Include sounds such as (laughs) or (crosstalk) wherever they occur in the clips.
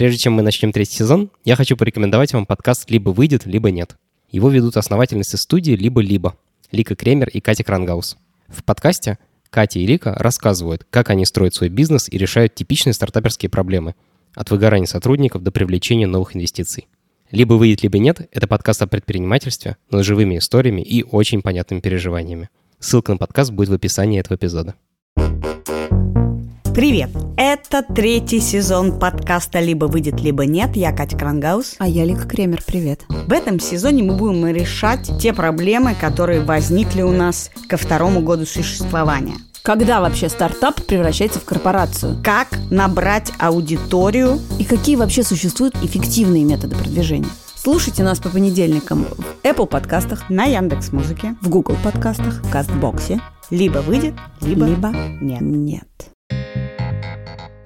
Прежде чем мы начнем третий сезон, я хочу порекомендовать вам подкаст «Либо выйдет, либо нет». Его ведут основательницы студии «Либо-либо» Лика Кремер и Катя Крангаус. В подкасте Катя и Лика рассказывают, как они строят свой бизнес и решают типичные стартаперские проблемы. От выгорания сотрудников до привлечения новых инвестиций. «Либо выйдет, либо нет» — это подкаст о предпринимательстве, но с живыми историями и очень понятными переживаниями. Ссылка на подкаст будет в описании этого эпизода. Привет! Это третий сезон подкаста «Либо выйдет, либо нет». Я Катя Крангаус. А я Лика Кремер. Привет. В этом сезоне мы будем решать те проблемы, которые возникли у нас ко второму году существования. Когда вообще стартап превращается в корпорацию? Как набрать аудиторию? И какие вообще существуют эффективные методы продвижения? Слушайте нас по понедельникам в Apple подкастах, на Яндекс Музыке, в Google подкастах, в Кастбоксе. Либо выйдет, либо, либо нет. нет.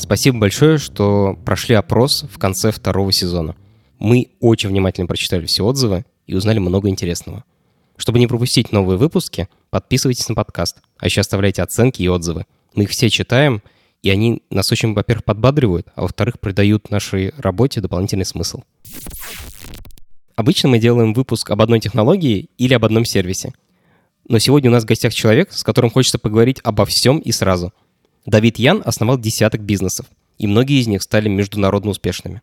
Спасибо большое, что прошли опрос в конце второго сезона. Мы очень внимательно прочитали все отзывы и узнали много интересного. Чтобы не пропустить новые выпуски, подписывайтесь на подкаст, а еще оставляйте оценки и отзывы. Мы их все читаем, и они нас очень, во-первых, подбадривают, а во-вторых, придают нашей работе дополнительный смысл. Обычно мы делаем выпуск об одной технологии или об одном сервисе. Но сегодня у нас в гостях человек, с которым хочется поговорить обо всем и сразу – Давид Ян основал десяток бизнесов, и многие из них стали международно успешными.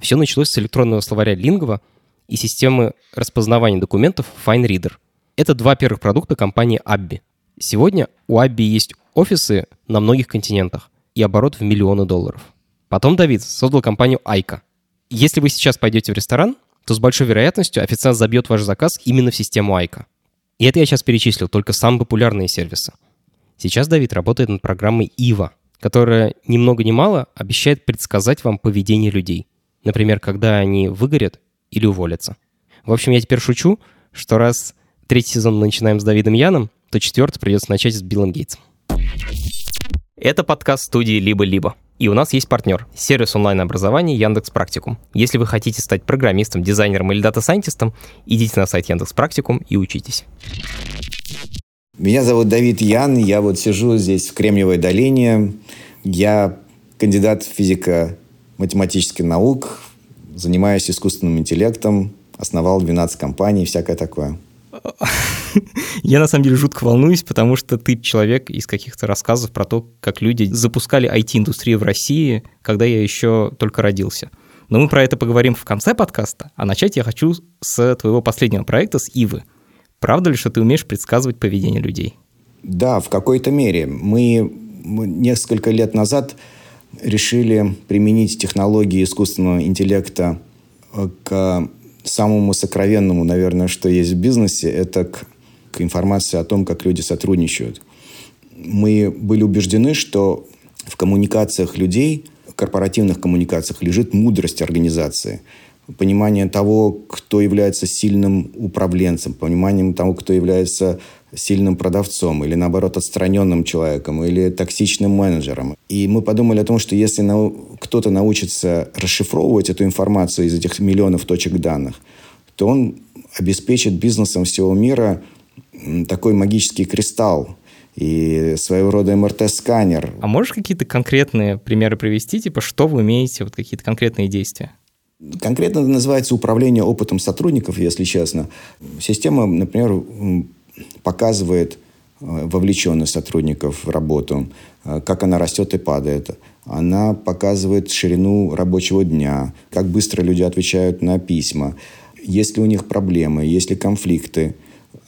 Все началось с электронного словаря Lingua и системы распознавания документов FineReader. Это два первых продукта компании Abby. Сегодня у Abby есть офисы на многих континентах и оборот в миллионы долларов. Потом Давид создал компанию Айка. Если вы сейчас пойдете в ресторан, то с большой вероятностью официант забьет ваш заказ именно в систему iiko. И это я сейчас перечислил только самые популярные сервисы – Сейчас Давид работает над программой Yva, которая ни много ни мало обещает предсказать вам поведение людей. Например, когда они выгорят или уволятся. В общем, я теперь шучу, что раз третий сезон мы начинаем с Давидом Яном, то четвертый придется начать с Биллом Гейтсом. Это подкаст студии «Либо-либо». И у нас есть партнер – сервис онлайн-образования Яндекс Практикум. Если вы хотите стать программистом, дизайнером или дата-сайентистом, идите на сайт Яндекс Практикум и учитесь. Меня зовут Давид Ян, я вот сижу здесь в Кремниевой долине. Я кандидат физико-математических наук, занимаюсь искусственным интеллектом, основал 12 компаний, всякое такое. Я на самом деле жутко волнуюсь, потому что ты человек из каких-то рассказов про то, как люди запускали IT-индустрию в России, когда я еще только родился. Но мы про это поговорим в конце подкаста, а начать я хочу с твоего последнего проекта, с Ивы – Правда ли, что ты умеешь предсказывать поведение людей? Да, в какой-то мере. Мы, несколько лет назад решили применить технологии искусственного интеллекта э, к самому сокровенному, наверное, что есть в бизнесе, это к, к информации о том, как люди сотрудничают. Мы были убеждены, что в коммуникациях людей, корпоративных коммуникациях лежит мудрость организации – понимание того, кто является сильным управленцем, пониманием того, кто является сильным продавцом или, наоборот, отстраненным человеком или токсичным менеджером. И мы подумали о том, что если нау- кто-то научится расшифровывать эту информацию из этих миллионов точек данных, то он обеспечит бизнесом всего мира такой магический кристалл, и своего рода МРТ-сканер. А можешь какие-то конкретные примеры привести, типа что вы умеете, вот какие-то конкретные действия? Конкретно называется управление опытом сотрудников, если честно. Система, например, показывает э, вовлеченность сотрудников в работу, э, как она растет и падает. Она показывает ширину рабочего дня, как быстро люди отвечают на письма, есть ли у них проблемы, есть ли конфликты.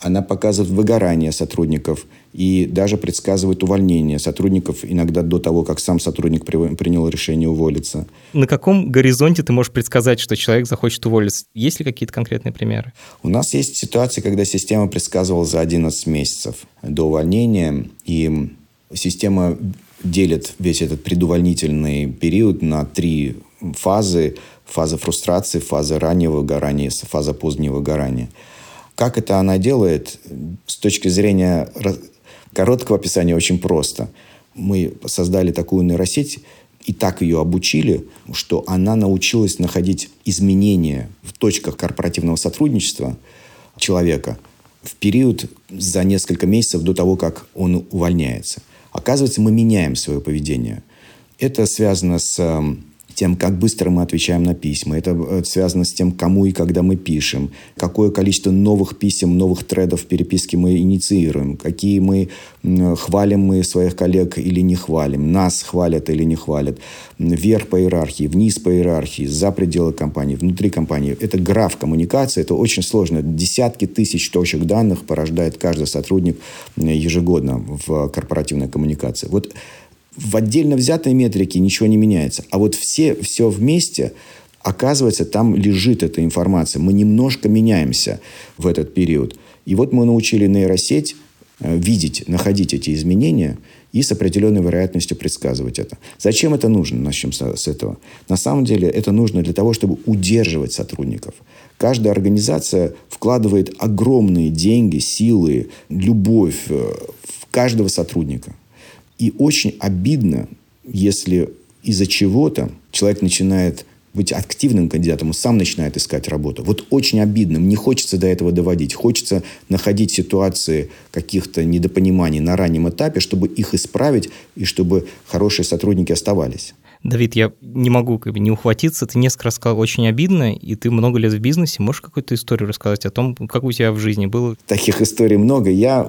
Она показывает выгорание сотрудников – и даже предсказывает увольнение сотрудников иногда до того, как сам сотрудник при, принял решение уволиться. На каком горизонте ты можешь предсказать, что человек захочет уволиться? Есть ли какие-то конкретные примеры? У нас есть ситуации, когда система предсказывала за 11 месяцев до увольнения, и система делит весь этот предувольнительный период на три фазы. фаза фрустрации, фаза раннего выгорания, фаза позднего выгорания. Как это она делает? С точки зрения короткого описания очень просто. Мы создали такую нейросеть, и так ее обучили, что она научилась находить изменения в точках корпоративного сотрудничества человека в период за несколько месяцев до того, как он увольняется. Оказывается, мы меняем свое поведение. Это связано с эм, тем, как быстро мы отвечаем на письма. Это э, связано с тем, кому и когда мы пишем, какое количество новых писем, новых тредов переписки мы инициируем, какие мы хвалим мы своих коллег или не хвалим, нас хвалят или не хвалят, вверх по иерархии, вниз по иерархии, за пределы компании, внутри компании. Это граф коммуникации, это очень сложно. Десятки тысяч точек данных порождает каждый сотрудник ежегодно в корпоративной коммуникации. Вот в отдельно взятой метрике ничего не меняется. А вот все, все вместе, оказывается, там лежит эта информация. Мы немножко меняемся в этот период. И вот мы научили нейросеть э, видеть, находить эти изменения и с определенной вероятностью предсказывать это. Зачем это нужно? Начнем с, этого. На самом деле это нужно для того, чтобы удерживать сотрудников. Каждая организация вкладывает огромные деньги, силы, любовь э, в каждого сотрудника. И очень обидно, если из-за чего-то человек начинает быть активным кандидатом, он сам начинает искать работу. Вот очень обидно. Не хочется до этого доводить. Хочется находить ситуации каких-то недопониманий на раннем этапе, чтобы их исправить и чтобы хорошие сотрудники оставались. Давид, я не могу как бы не ухватиться. Ты несколько раз сказал очень обидно, и ты много лет в бизнесе. Можешь какую-то историю рассказать о том, как у тебя в жизни было? Таких историй много. Я,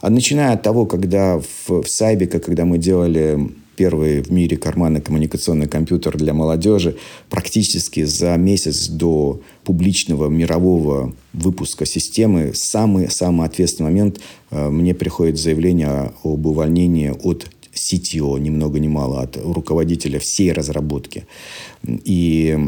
а начиная от того, когда в, в Сайбике, когда мы делали первый в мире карманный коммуникационный компьютер для молодежи, практически за месяц до публичного мирового выпуска системы, самый-самый ответственный момент э, мне приходит заявление об увольнении от CTO, ни много ни мало, от руководителя всей разработки. И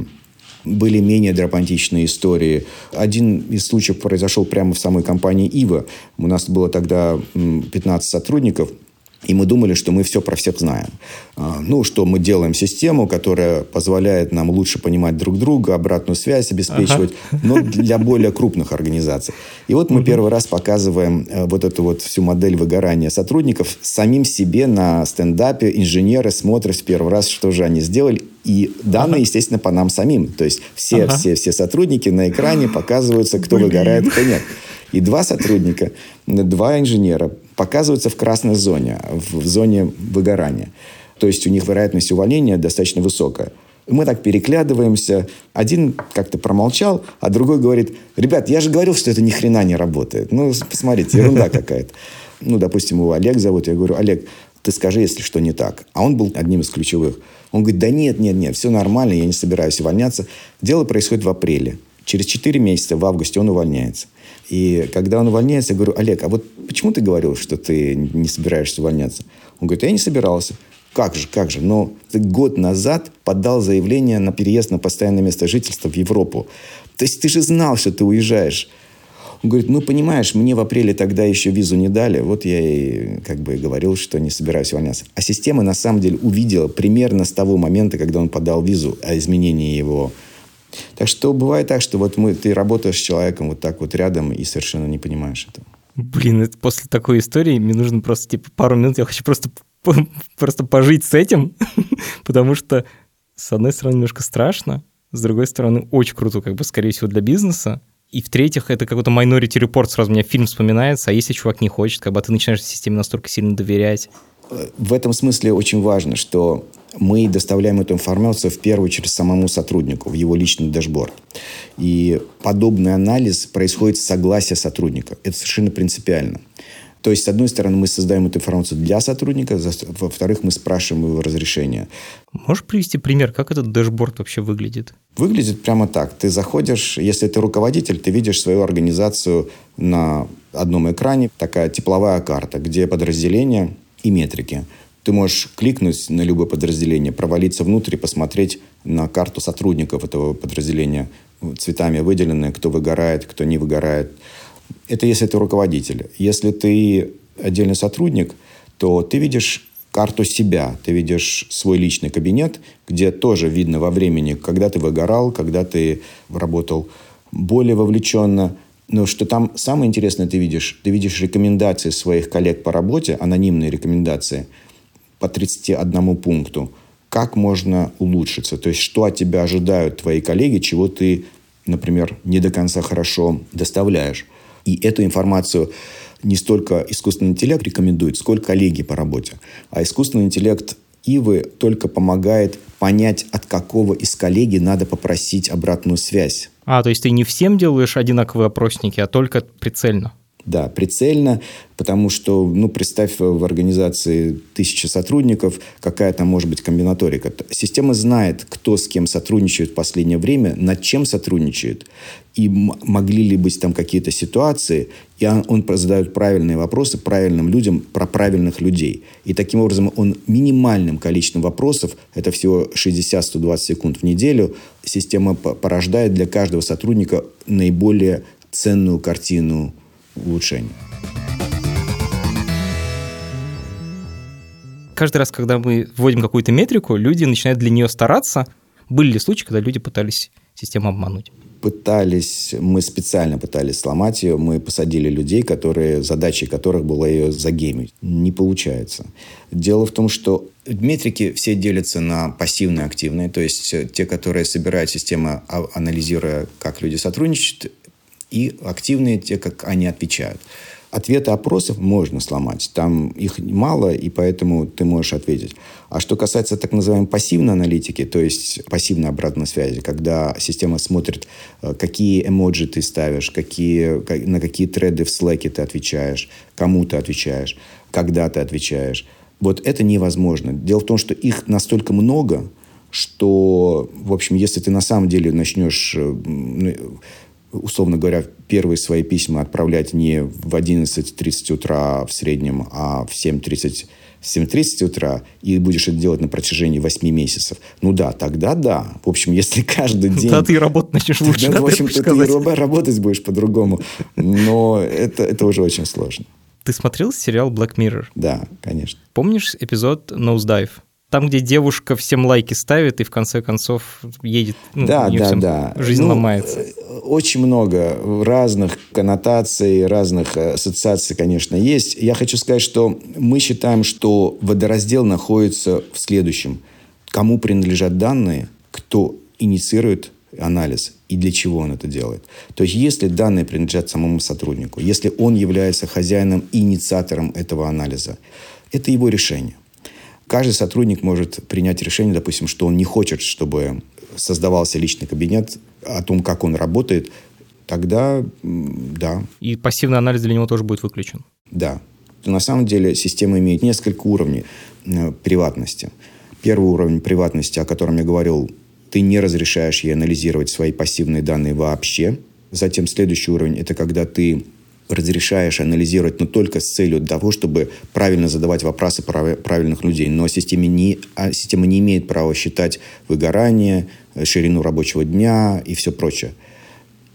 были менее драматичные истории. Один из случаев произошел прямо в самой компании «Ива». У нас было тогда 15 сотрудников – и мы думали, что мы все про всех знаем. А, ну, что мы делаем систему, которая позволяет нам лучше понимать друг друга, обратную связь обеспечивать, ага. но для более крупных организаций. И вот мы угу. первый раз показываем э, вот эту вот всю модель выгорания сотрудников самим себе на стендапе. Инженеры смотрят в первый раз, что же они сделали. И данные, ага. естественно, по нам самим. То есть все, ага. все, все сотрудники на экране (gasps) показываются, кто Блин. выгорает, кто нет. И два сотрудника, два инженера показываются в красной зоне, в зоне выгорания. То есть у них вероятность увольнения достаточно высокая. Мы так переглядываемся. Один как-то промолчал, а другой говорит, ребят, я же говорил, что это ни хрена не работает. Ну, посмотрите, ерунда (laughs) какая-то. Ну, допустим, его Олег зовут. Я говорю, Олег, ты скажи, если что не так. А он был одним из ключевых. Он говорит, да нет, нет, нет, все нормально, я не собираюсь увольняться. Дело происходит в апреле. Через 4 месяца, в августе, он увольняется. И когда он увольняется, я говорю, Олег, а вот почему ты говорил, что ты не собираешься увольняться? Он говорит, я не собирался. Как же, как же? Но ты год назад подал заявление на переезд на постоянное место жительства в Европу. То есть ты же знал, что ты уезжаешь. Он говорит, ну, понимаешь, мне в апреле тогда еще визу не дали. Вот я и как бы говорил, что не собираюсь увольняться. А система на самом деле увидела примерно с того момента, когда он подал визу о изменении его так что бывает так, что вот мы, ты работаешь с человеком вот так вот рядом и совершенно не понимаешь этого. Блин, это после такой истории мне нужно просто типа пару минут, я хочу просто, (laughs) просто пожить с этим, (laughs) потому что с одной стороны немножко страшно, с другой стороны очень круто, как бы, скорее всего, для бизнеса, и в-третьих, это какой-то Minority Report, сразу у меня фильм вспоминается, а если чувак не хочет, как бы а ты начинаешь системе настолько сильно доверять. В этом смысле очень важно, что мы доставляем эту информацию в первую очередь самому сотруднику, в его личный дашборд. И подобный анализ происходит с согласия сотрудника. Это совершенно принципиально. То есть, с одной стороны, мы создаем эту информацию для сотрудника, во-вторых, мы спрашиваем его разрешения. Можешь привести пример, как этот дашборд вообще выглядит? Выглядит прямо так. Ты заходишь, если ты руководитель, ты видишь свою организацию на одном экране, такая тепловая карта, где подразделения и метрики – ты можешь кликнуть на любое подразделение, провалиться внутрь и посмотреть на карту сотрудников этого подразделения, цветами выделенные, кто выгорает, кто не выгорает. Это если ты руководитель. Если ты отдельный сотрудник, то ты видишь карту себя, ты видишь свой личный кабинет, где тоже видно во времени, когда ты выгорал, когда ты работал более вовлеченно. Но что там самое интересное ты видишь, ты видишь рекомендации своих коллег по работе, анонимные рекомендации по 31 пункту. Как можно улучшиться? То есть, что от тебя ожидают твои коллеги, чего ты, например, не до конца хорошо доставляешь. И эту информацию не столько искусственный интеллект рекомендует, сколько коллеги по работе. А искусственный интеллект Ивы только помогает понять, от какого из коллеги надо попросить обратную связь. А, то есть ты не всем делаешь одинаковые опросники, а только прицельно? Да, прицельно, потому что, ну, представь в организации тысячи сотрудников, какая там может быть комбинаторика. Система знает, кто с кем сотрудничает в последнее время, над чем сотрудничает, и могли ли быть там какие-то ситуации, и он, он задает правильные вопросы правильным людям про правильных людей. И таким образом он минимальным количеством вопросов, это всего 60-120 секунд в неделю, система порождает для каждого сотрудника наиболее ценную картину улучшений. Каждый раз, когда мы вводим какую-то метрику, люди начинают для нее стараться. Были ли случаи, когда люди пытались систему обмануть? Пытались, мы специально пытались сломать ее. Мы посадили людей, которые, задачей которых было ее загеймить. Не получается. Дело в том, что метрики все делятся на пассивные и активные. То есть те, которые собирает система, а, анализируя, как люди сотрудничают, и активные те, как они отвечают. Ответы опросов можно сломать. Там их мало, и поэтому ты можешь ответить. А что касается так называемой пассивной аналитики, то есть пассивной обратной связи, когда система смотрит, э, какие эмоджи ты ставишь, какие, на какие треды в Slack ты отвечаешь, кому ты отвечаешь, когда ты отвечаешь. Вот это невозможно. Дело в том, что их настолько много, что, в общем, если ты на самом деле начнешь э, условно говоря, первые свои письма отправлять не в 11.30 утра в среднем, а в 7.30 7.30 утра, и будешь это делать на протяжении 8 месяцев, ну да, тогда да. В общем, если (laughs) каждый день... Да, ты работать начнешь лучше, да, в общем, ты, работать будешь по-другому. Но это, это уже очень сложно. Ты смотрел сериал Black Mirror? Да, конечно. Помнишь эпизод Nosedive? Там, где девушка всем лайки ставит и в конце концов едет, ну, да, да, да. жизнь ну, ломается. Очень много разных коннотаций, разных э, ассоциаций, конечно, есть. Я хочу сказать, что мы считаем, что водораздел находится в следующем. Кому принадлежат данные, кто инициирует анализ и для чего он это делает. То есть, если данные принадлежат самому сотруднику, если он является хозяином и инициатором этого анализа, это его решение. Каждый сотрудник может принять решение, допустим, что он не хочет, чтобы создавался личный кабинет, о том, как он работает, тогда да. И пассивный анализ для него тоже будет выключен? Да. На самом деле система имеет несколько уровней э, приватности. Первый уровень приватности, о котором я говорил, ты не разрешаешь ей анализировать свои пассивные данные вообще. Затем следующий уровень – это когда ты разрешаешь анализировать, но только с целью того, чтобы правильно задавать вопросы правильных людей. Но система не, а система не имеет права считать выгорание, ширину рабочего дня и все прочее.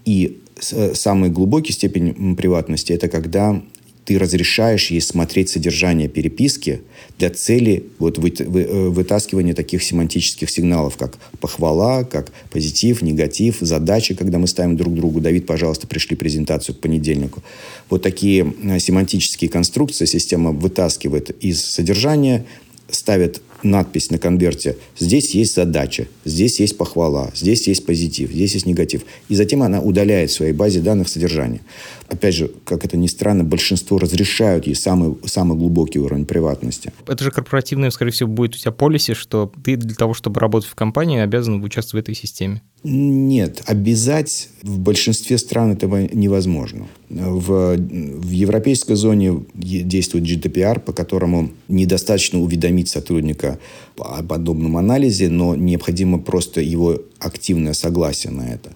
И э, самый глубокий степень приватности – это когда ты разрешаешь ей смотреть содержание переписки для цели вот вы, вы, э, вытаскивания таких семантических сигналов, как похвала, как позитив, негатив, задачи, когда мы ставим друг другу. Давид, пожалуйста, пришли презентацию к понедельнику. Вот такие э, семантические конструкции система вытаскивает из содержания, ставит надпись на конверте «Здесь есть задача, здесь есть похвала, здесь есть позитив, здесь есть негатив». И затем она удаляет в своей базе данных содержание. Опять же, как это ни странно, большинство разрешают ей самый, самый глубокий уровень приватности. Это же корпоративное, скорее всего, будет у тебя полиси, что ты для того, чтобы работать в компании, обязан участвовать в этой системе. Нет, обязать в большинстве стран этого невозможно. В, в европейской зоне действует GDPR, по которому недостаточно уведомить сотрудника о подобном анализе, но необходимо просто его активное согласие на это.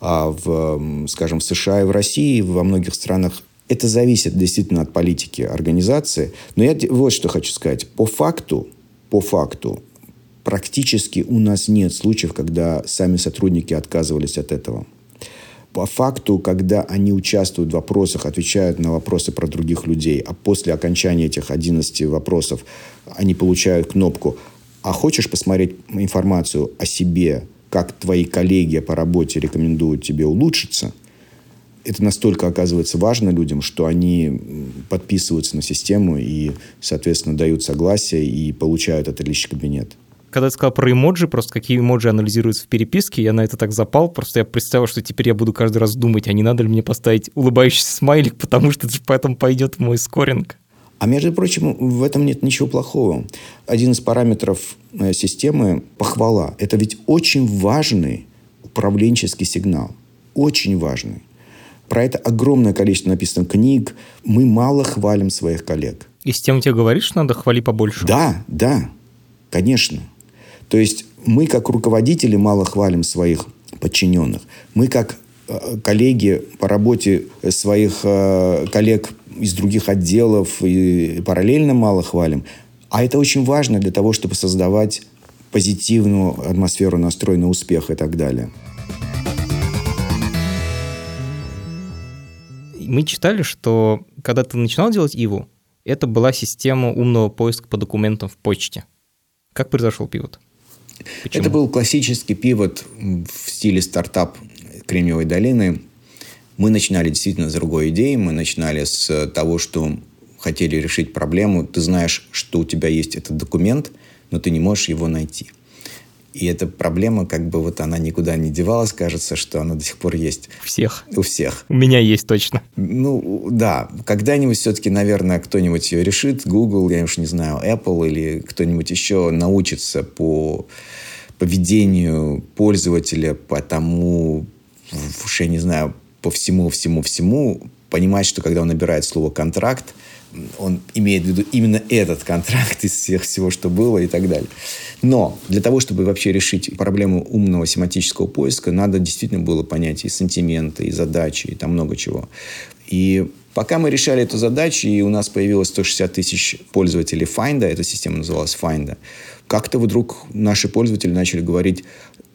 А в, скажем, в США и в России, во многих странах это зависит действительно от политики организации. Но я вот что хочу сказать. По факту, по факту, практически у нас нет случаев, когда сами сотрудники отказывались от этого. по факту, когда они участвуют в вопросах, отвечают на вопросы про других людей, а после окончания этих 11 вопросов они получают кнопку «А хочешь посмотреть информацию о себе, как твои коллеги по работе рекомендуют тебе улучшиться?» это настолько оказывается важно людям, что они подписываются на систему и, соответственно, дают согласие и получают этот кабинет когда ты сказал про эмоджи, просто какие эмоджи анализируются в переписке, я на это так запал, просто я представил, что теперь я буду каждый раз думать, а не надо ли мне поставить улыбающийся смайлик, потому что это же поэтому пойдет в мой скоринг. А между прочим, в этом нет ничего плохого. Один из параметров э, системы – похвала. Это ведь очень важный управленческий сигнал. Очень важный. Про это огромное количество написано книг. Мы мало хвалим своих коллег. И система тебе говорит, что надо хвалить побольше? Да, да, конечно. То есть мы, как руководители, мало хвалим своих подчиненных. Мы, как э, коллеги по работе своих э, коллег из других отделов и параллельно мало хвалим. А это очень важно для того, чтобы создавать позитивную атмосферу настроя на успех и так далее. Мы читали, что когда ты начинал делать Иву, это была система умного поиска по документам в почте. Как произошел пивот? Почему? Это был классический пивот в стиле стартап Кремниевой долины. Мы начинали действительно с другой идеи. Мы начинали с того, что хотели решить проблему. Ты знаешь, что у тебя есть этот документ, но ты не можешь его найти. И эта проблема, как бы вот она никуда не девалась, кажется, что она до сих пор есть. У всех. У всех. У меня есть точно. Ну, да. Когда-нибудь все-таки, наверное, кто-нибудь ее решит. Google, я уж не знаю, Apple или кто-нибудь еще научится по поведению пользователя, по тому, уж я не знаю, по всему, всему, всему, понимать, что когда он набирает слово «контракт», он имеет в виду именно этот контракт из всех всего, что было и так далее. Но для того, чтобы вообще решить проблему умного семантического поиска, надо действительно было понять и сантименты, и задачи, и там много чего. И Пока мы решали эту задачу, и у нас появилось 160 тысяч пользователей Find, эта система называлась Find, как-то вдруг наши пользователи начали говорить,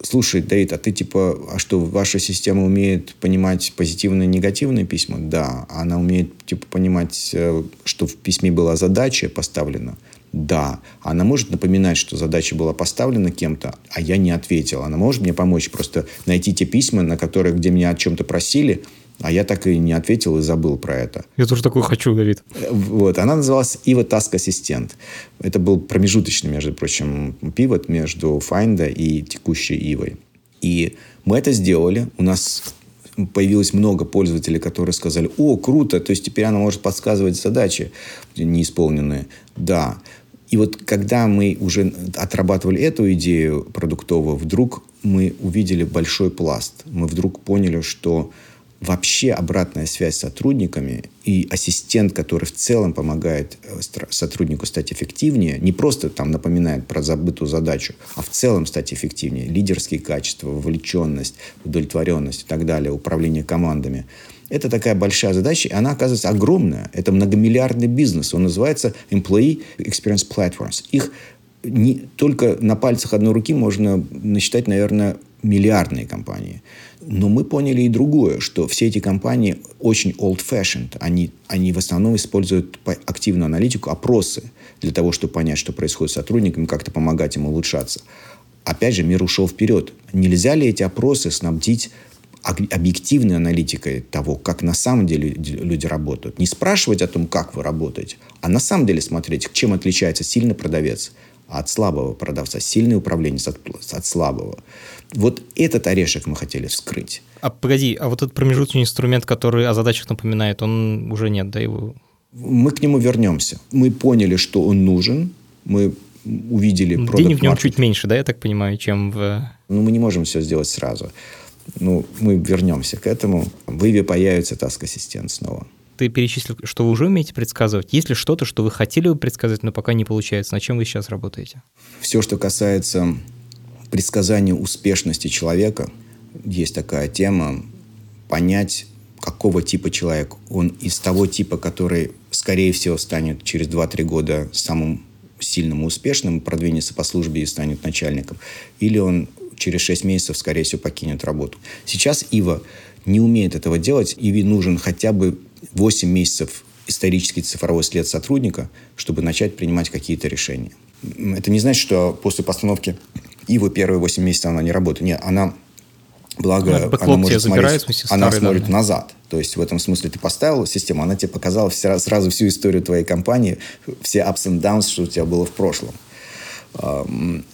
слушай, Дейт, а ты типа, а что, ваша система умеет понимать позитивные и негативные письма? Да. Она умеет типа понимать, э, что в письме была задача поставлена? Да. Она может напоминать, что задача была поставлена кем-то, а я не ответил. Она может мне помочь просто найти те письма, на которые, где меня о чем-то просили, а я так и не ответил и забыл про это. Я тоже такую хочу, Давид. Вот. Она называлась Ива Task Assistant. Это был промежуточный, между прочим, пивот между Find и текущей Ивой. И мы это сделали. У нас появилось много пользователей, которые сказали, о, круто, то есть теперь она может подсказывать задачи неисполненные. Да. И вот когда мы уже отрабатывали эту идею продуктовую, вдруг мы увидели большой пласт. Мы вдруг поняли, что вообще обратная связь с сотрудниками и ассистент, который в целом помогает э, сотруднику стать эффективнее, не просто там напоминает про забытую задачу, а в целом стать эффективнее. Лидерские качества, вовлеченность, удовлетворенность и так далее, управление командами. Это такая большая задача, и она оказывается огромная. Это многомиллиардный бизнес. Он называется Employee Experience Platforms. Их не, только на пальцах одной руки можно насчитать, наверное, миллиардные компании. Но мы поняли и другое, что все эти компании очень old-fashioned. Они, они в основном используют активную аналитику, опросы для того, чтобы понять, что происходит с сотрудниками, как-то помогать им улучшаться. Опять же, мир ушел вперед. Нельзя ли эти опросы снабдить объективной аналитикой того, как на самом деле люди работают. Не спрашивать о том, как вы работаете, а на самом деле смотреть, чем отличается сильный продавец от слабого продавца, сильный управленец от, от слабого. Вот этот орешек мы хотели вскрыть. А погоди, а вот этот промежуточный инструмент, который о задачах напоминает, он уже нет, да, его? Мы к нему вернемся. Мы поняли, что он нужен, мы увидели... Денег в нем чуть меньше, да, я так понимаю, чем в... Ну, мы не можем все сделать сразу. Ну, мы вернемся к этому. В Иве появится Task Assistant снова ты перечислил, что вы уже умеете предсказывать. Есть ли что-то, что вы хотели бы предсказать, но пока не получается? На чем вы сейчас работаете? Все, что касается предсказания успешности человека, есть такая тема, понять, какого типа человек. Он из того типа, который, скорее всего, станет через 2-3 года самым сильным и успешным, продвинется по службе и станет начальником. Или он через 6 месяцев, скорее всего, покинет работу. Сейчас Ива не умеет этого делать. Иве нужен хотя бы 8 месяцев исторический цифровой след сотрудника, чтобы начать принимать какие-то решения. Это не значит, что после постановки Ивы первые 8 месяцев она не работает. Нет, она Благо, она, может забирает, смотреть, она смотрит данные. назад. То есть, в этом смысле ты поставил систему, она тебе показала вся, сразу всю историю твоей компании, все ups and downs, что у тебя было в прошлом.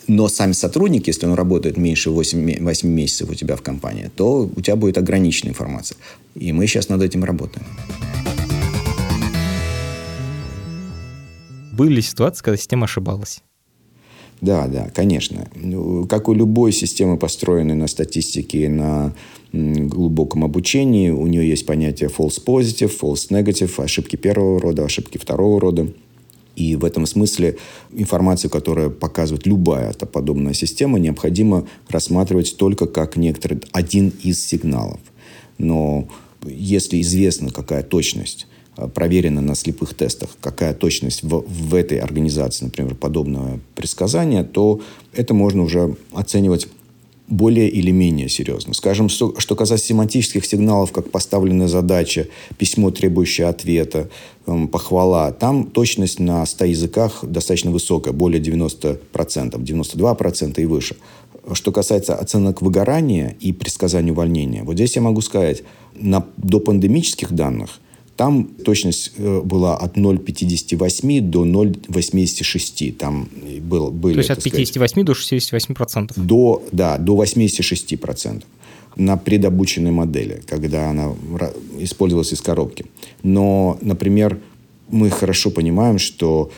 Но сами сотрудники, если он работает меньше 8, 8 месяцев у тебя в компании, то у тебя будет ограниченная информация. И мы сейчас над этим работаем. Были ситуации, когда система ошибалась? Да, да, конечно. Ну, как у любой системы, построенной на статистике на глубоком обучении, у нее есть понятие false positive, false negative, ошибки первого рода, ошибки второго рода. И в этом смысле информацию, которая показывает любая подобная система, необходимо рассматривать только как некоторый, один из сигналов. Но если известно, какая точность проверено на слепых тестах, какая точность в, в этой организации, например, подобного предсказания, то это можно уже оценивать более или менее серьезно. Скажем, что, что касается семантических сигналов, как поставленная задача, письмо, требующее ответа, эм, похвала, там точность на 100 языках достаточно высокая, более 90%, 92% и выше. Что касается оценок выгорания и предсказания увольнения, вот здесь я могу сказать, на допандемических данных там точность э, была от 0,58 до 0,86. Там был, были, То есть от 58 сказать, до 68 процентов? До, да, до 86 процентов на предобученной модели, когда она использовалась из коробки. Но, например, мы хорошо понимаем, что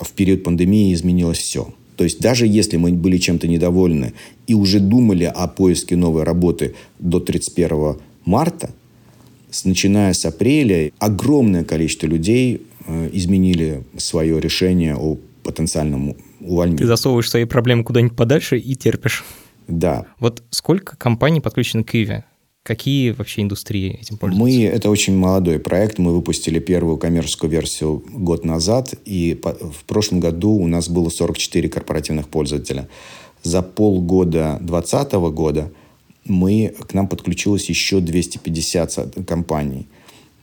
в период пандемии изменилось все. То есть даже если мы были чем-то недовольны и уже думали о поиске новой работы до 31 марта, с, начиная с апреля огромное количество людей э, изменили свое решение о потенциальном увольнении. Ты засовываешь свои проблемы куда-нибудь подальше и терпишь. Да. Вот сколько компаний подключено к Иве? Какие вообще индустрии этим пользуются? Мы, это очень молодой проект. Мы выпустили первую коммерческую версию год назад. И по, в прошлом году у нас было 44 корпоративных пользователя. За полгода 2020 года мы, к нам подключилось еще 250 компаний.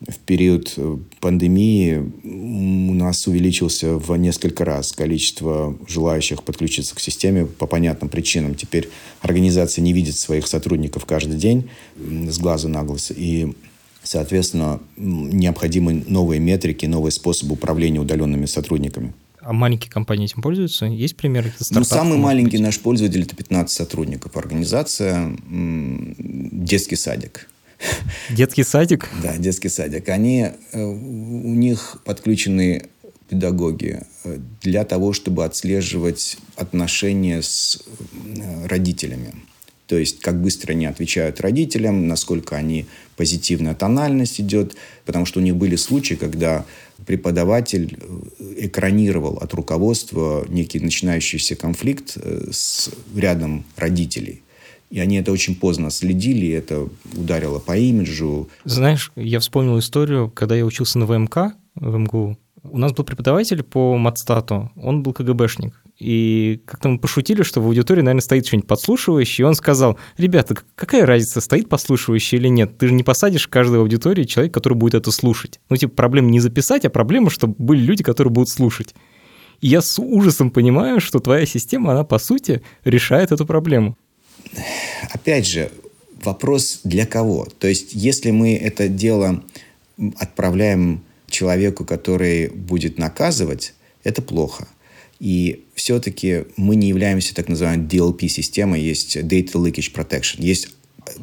В период э, пандемии у нас увеличился в несколько раз количество желающих подключиться к системе по понятным причинам. Теперь организация не видит своих сотрудников каждый день с глаза на глаз. И Соответственно, необходимы новые метрики, новые способы управления удаленными сотрудниками. А маленькие компании этим пользуются? Есть примеры? Ну, самый маленький быть? наш пользователь – это 15 сотрудников. Организация «Детский садик». (laughs) Детский садик? Да, детский садик. Они, э, у них подключены педагоги э, для того, чтобы отслеживать отношения с э, родителями. То есть, как быстро они отвечают родителям, насколько они позитивная тональность идет. Потому что у них были случаи, когда преподаватель э, экранировал от руководства некий начинающийся конфликт э, с рядом родителей. И они это очень поздно следили, это ударило по имиджу. Знаешь, я вспомнил историю, когда я учился на ВМК в МГУ. У нас был преподаватель по матстату, он был КГБшник. И как-то мы пошутили, что в аудитории, наверное, стоит что-нибудь подслушивающее, и он сказал, ребята, какая разница, стоит подслушивающий или нет? Ты же не посадишь в каждой аудитории человека, который будет это слушать. Ну, типа, проблема не записать, а проблема, чтобы были люди, которые будут слушать. И я с ужасом понимаю, что твоя система, она, по сути, решает эту проблему. Опять же, вопрос для кого? То есть, если мы это дело отправляем человеку, который будет наказывать, это плохо – и все-таки мы не являемся так называемой DLP-системой, есть Data Leakage Protection. Есть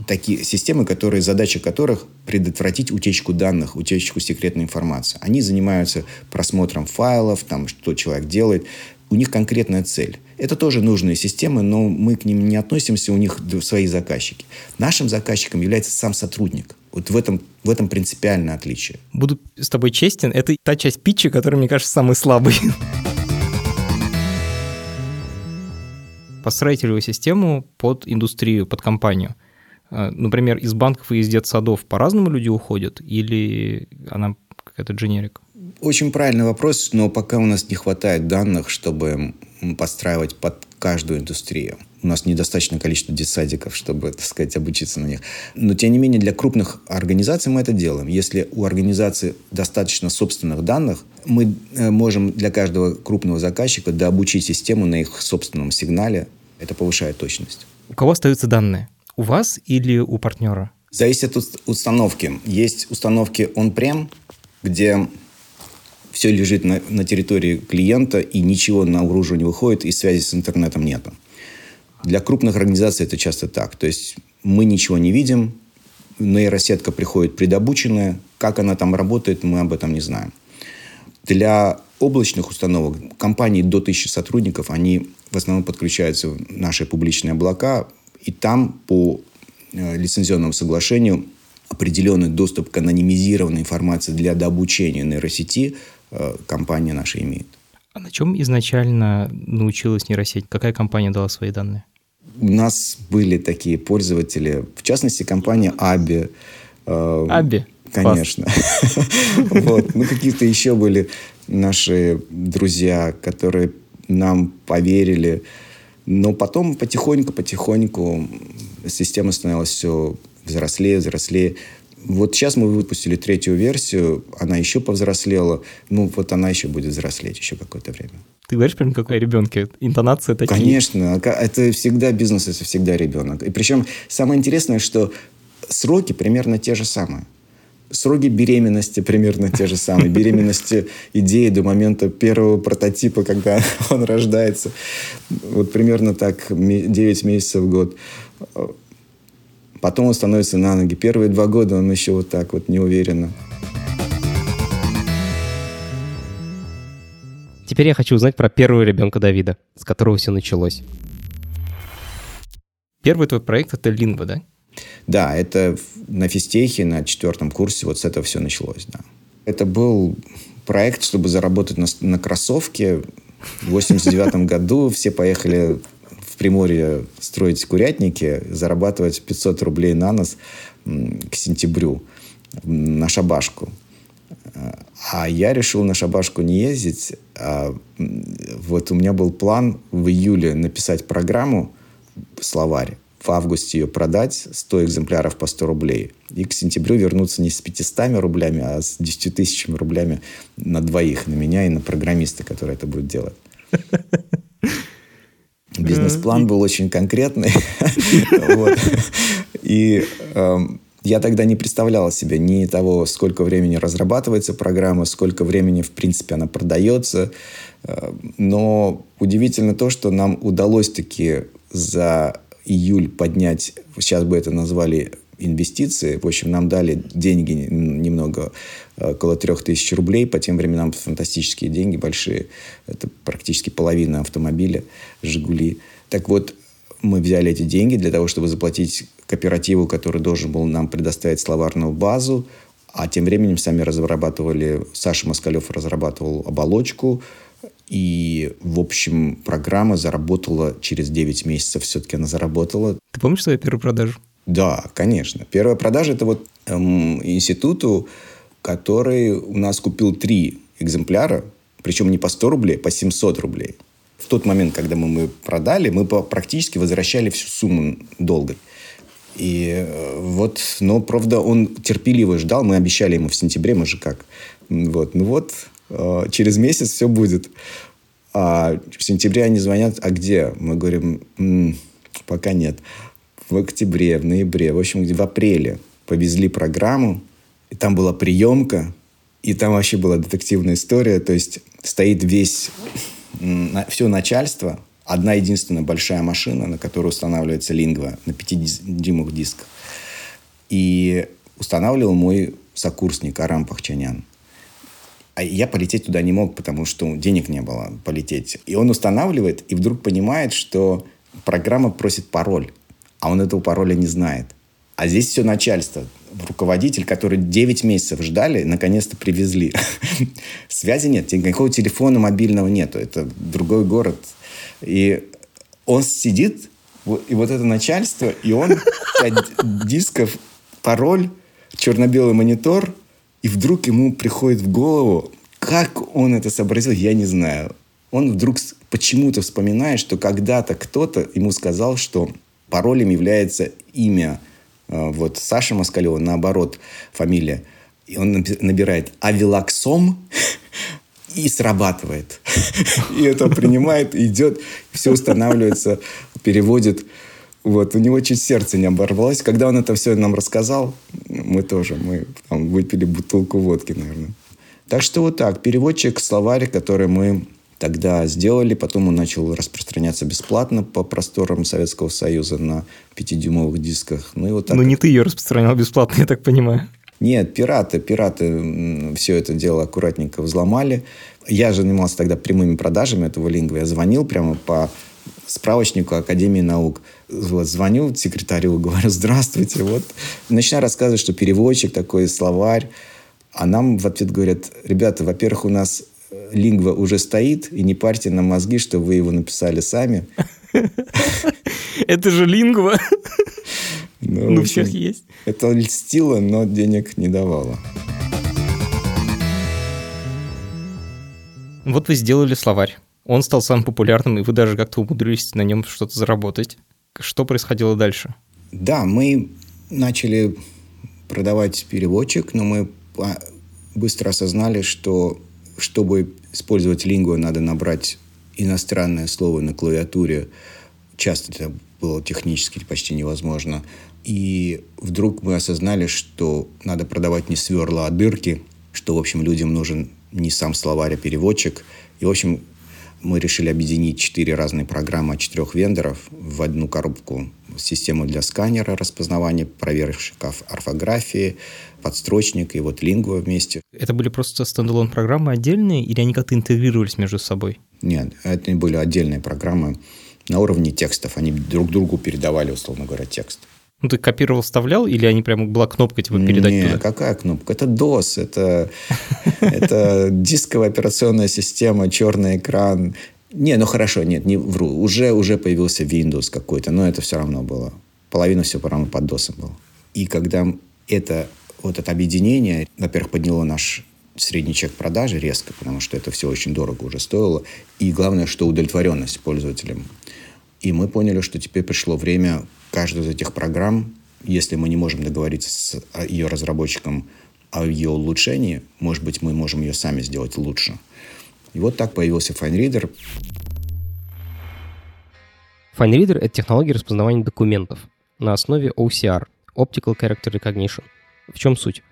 такие системы, которые, задача которых предотвратить утечку данных, утечку секретной информации. Они занимаются просмотром файлов, там, что человек делает. У них конкретная цель. Это тоже нужные системы, но мы к ним не относимся, у них свои заказчики. Нашим заказчиком является сам сотрудник. Вот в этом, в этом принципиальное отличие. Буду с тобой честен, это та часть питча, которая, мне кажется, самый слабый. Вы систему под индустрию, под компанию? А, например, из банков и из детсадов по-разному люди уходят или она какая-то дженерик? Очень правильный вопрос, но пока у нас не хватает данных, чтобы постраивать под каждую индустрию. у нас недостаточное количество детсадиков, чтобы, так сказать, обучиться на них. Но, тем не менее, для крупных организаций мы это делаем. Если у организации достаточно собственных данных, мы э, можем для каждого крупного заказчика дообучить систему на их собственном сигнале. Это повышает точность. У кого остаются данные? У вас или у партнера? Зависит от установки. Есть установки on-prem, где все лежит на, на территории клиента, и ничего наружу не выходит, и связи с интернетом нету. Для крупных организаций это часто так. То есть мы ничего не видим, нейросетка приходит предобученная, как она там работает, мы об этом не знаем. Для облачных установок компании до 1000 сотрудников, они в основном подключаются в наши публичные облака, и там по э, лицензионному соглашению определенный доступ к анонимизированной информации для дообучения нейросети э, компания наша имеет. А на чем изначально научилась нейросеть? Какая компания дала свои данные? у нас были такие пользователи, в частности, компания Аби. Э, Аби? Конечно. (laughs) вот. Ну, какие-то еще были наши друзья, которые нам поверили. Но потом потихоньку-потихоньку система становилась все взрослее, взрослее. Вот сейчас мы выпустили третью версию, она еще повзрослела. Ну, вот она еще будет взрослеть еще какое-то время. Ты говоришь прям как о ребенке. Интонация такие. Конечно. Это всегда бизнес, это всегда ребенок. И причем самое интересное, что сроки примерно те же самые. Сроки беременности примерно те же самые. Беременности идеи до момента первого прототипа, когда (laughs) он рождается. Вот примерно так 9 месяцев в год. Потом он становится на ноги. Первые два года он еще вот так вот неуверенно. Теперь я хочу узнать про первого ребенка Давида, с которого все началось. Первый твой проект — это Лингва, да? Да, это на физтехе на четвертом курсе вот с этого все началось, да. Это был проект, чтобы заработать на, на кроссовке. В 89 (laughs) году все поехали в Приморье строить курятники, зарабатывать 500 рублей на нос к сентябрю на шабашку. А я решил на шабашку не ездить. А вот у меня был план в июле написать программу, словарь, в августе ее продать, 100 экземпляров по 100 рублей. И к сентябрю вернуться не с 500 рублями, а с 10 тысячами рублями на двоих, на меня и на программиста, который это будет делать. (laughs) Бизнес-план был очень конкретный. (laughs) И эм, я тогда не представлял себе ни того, сколько времени разрабатывается программа, сколько времени, в принципе, она продается. Э, но удивительно то, что нам удалось таки за июль поднять, сейчас бы это назвали инвестиции. В общем, нам дали деньги немного, э, около трех тысяч рублей. По тем временам фантастические деньги, большие. Это практически половина автомобиля «Жигули». Так вот, мы взяли эти деньги для того, чтобы заплатить кооперативу, который должен был нам предоставить словарную базу, а тем временем сами разрабатывали, Саша Москалев разрабатывал оболочку, и, в общем, программа заработала через 9 месяцев. Все-таки она заработала. Ты помнишь свою первую продажу? Да, конечно. Первая продажа – это вот эм, институту, который у нас купил три экземпляра, причем не по 100 рублей, по 700 рублей. В тот момент, когда мы, мы продали, мы практически возвращали всю сумму долга. И э, вот, но, правда, он терпеливо ждал. Мы обещали ему в сентябре, мы же как. Вот, ну вот, через месяц все будет. А в сентябре они звонят, а где? Мы говорим, м-м, пока нет. В октябре, в ноябре, в общем, в апреле повезли программу, и там была приемка, и там вообще была детективная история, то есть стоит весь, все начальство, одна единственная большая машина, на которой устанавливается лингва на 5-дюймовых дисках. И устанавливал мой сокурсник Арам Пахчанян. А я полететь туда не мог, потому что денег не было полететь. И он устанавливает, и вдруг понимает, что программа просит пароль, а он этого пароля не знает. А здесь все начальство. Руководитель, который 9 месяцев ждали, наконец-то привезли. (laughs) Связи нет, никакого телефона мобильного нету. Это другой город, и он сидит, и вот это начальство, и он 5 (laughs) дисков, пароль, черно-белый монитор, и вдруг ему приходит в голову, как он это сообразил, я не знаю. Он вдруг почему-то вспоминает, что когда-то кто-то ему сказал, что паролем является имя э, вот Саша Москалева, наоборот, фамилия. И он набирает «Авилаксом», (laughs) и срабатывает. (laughs) И это принимает, идет, все устанавливается, переводит. Вот, у него чуть сердце не оборвалось. Когда он это все нам рассказал, мы тоже, мы там, выпили бутылку водки, наверное. Так что вот так, переводчик, словарь, который мы тогда сделали. Потом он начал распространяться бесплатно по просторам Советского Союза на пятидюймовых дисках. Ну, и вот так. Но не ты ее распространял бесплатно, (laughs) я так понимаю. Нет, пираты, пираты все это дело аккуратненько взломали. Я же занимался тогда прямыми продажами этого лингва. Я звонил прямо по справочнику Академии наук. Вот, звоню секретарю, (laughs) говорю, здравствуйте. Вот. Начинаю рассказывать, что переводчик такой, словарь. А нам в ответ говорят, ребята, во-первых, у нас э, лингва уже стоит, и не парьте на мозги, что вы его написали сами. (laughs) Это же лингва. (laughs) Ну, ну всех есть. Это льстило, но денег не давало. Вот вы сделали словарь. Он стал самым популярным, и вы даже как-то умудрились на нем что-то заработать. Что происходило дальше? Да, мы начали продавать переводчик, но мы быстро осознали, что чтобы использовать лингу, надо набрать иностранное слово на клавиатуре. Часто это было технически почти невозможно. И вдруг мы осознали, что надо продавать не сверла, а дырки, что, в общем, людям нужен не сам словарь, а переводчик. И, в общем, мы решили объединить четыре разные программы от четырех вендоров в одну коробку. Систему для сканера распознавания, проверщиков орфографии, подстрочник и вот лингва вместе. Это были просто стендалон программы отдельные или они как-то интегрировались между собой? Нет, это были отдельные программы на уровне текстов. Они друг другу передавали, условно говоря, текст. Ну, ты копировал, вставлял, или они прямо была кнопка типа передать Не, туда? какая кнопка? Это DOS, это, это дисковая операционная система, черный экран. Не, ну хорошо, нет, не вру. Уже, уже появился Windows какой-то, но это все равно было. Половина все равно под DOS было. И когда это, вот это объединение, во-первых, подняло наш средний чек продажи резко, потому что это все очень дорого уже стоило. И главное, что удовлетворенность пользователям. И мы поняли, что теперь пришло время каждую из этих программ, если мы не можем договориться с а, ее разработчиком о ее улучшении, может быть, мы можем ее сами сделать лучше. И вот так появился FineReader. FineReader — это технология распознавания документов на основе OCR — Optical Character Recognition. В чем суть?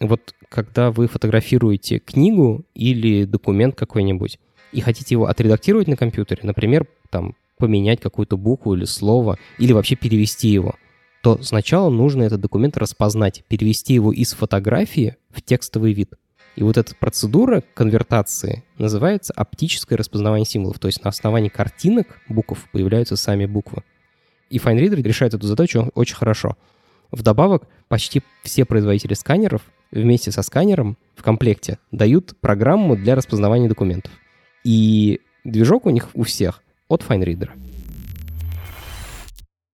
Вот когда вы фотографируете книгу или документ какой-нибудь и хотите его отредактировать на компьютере, например, там поменять какую-то букву или слово, или вообще перевести его, то сначала нужно этот документ распознать, перевести его из фотографии в текстовый вид. И вот эта процедура конвертации называется оптическое распознавание символов. То есть на основании картинок букв появляются сами буквы. И FineReader решает эту задачу очень хорошо. Вдобавок, почти все производители сканеров вместе со сканером в комплекте дают программу для распознавания документов. И движок у них у всех от FineReader.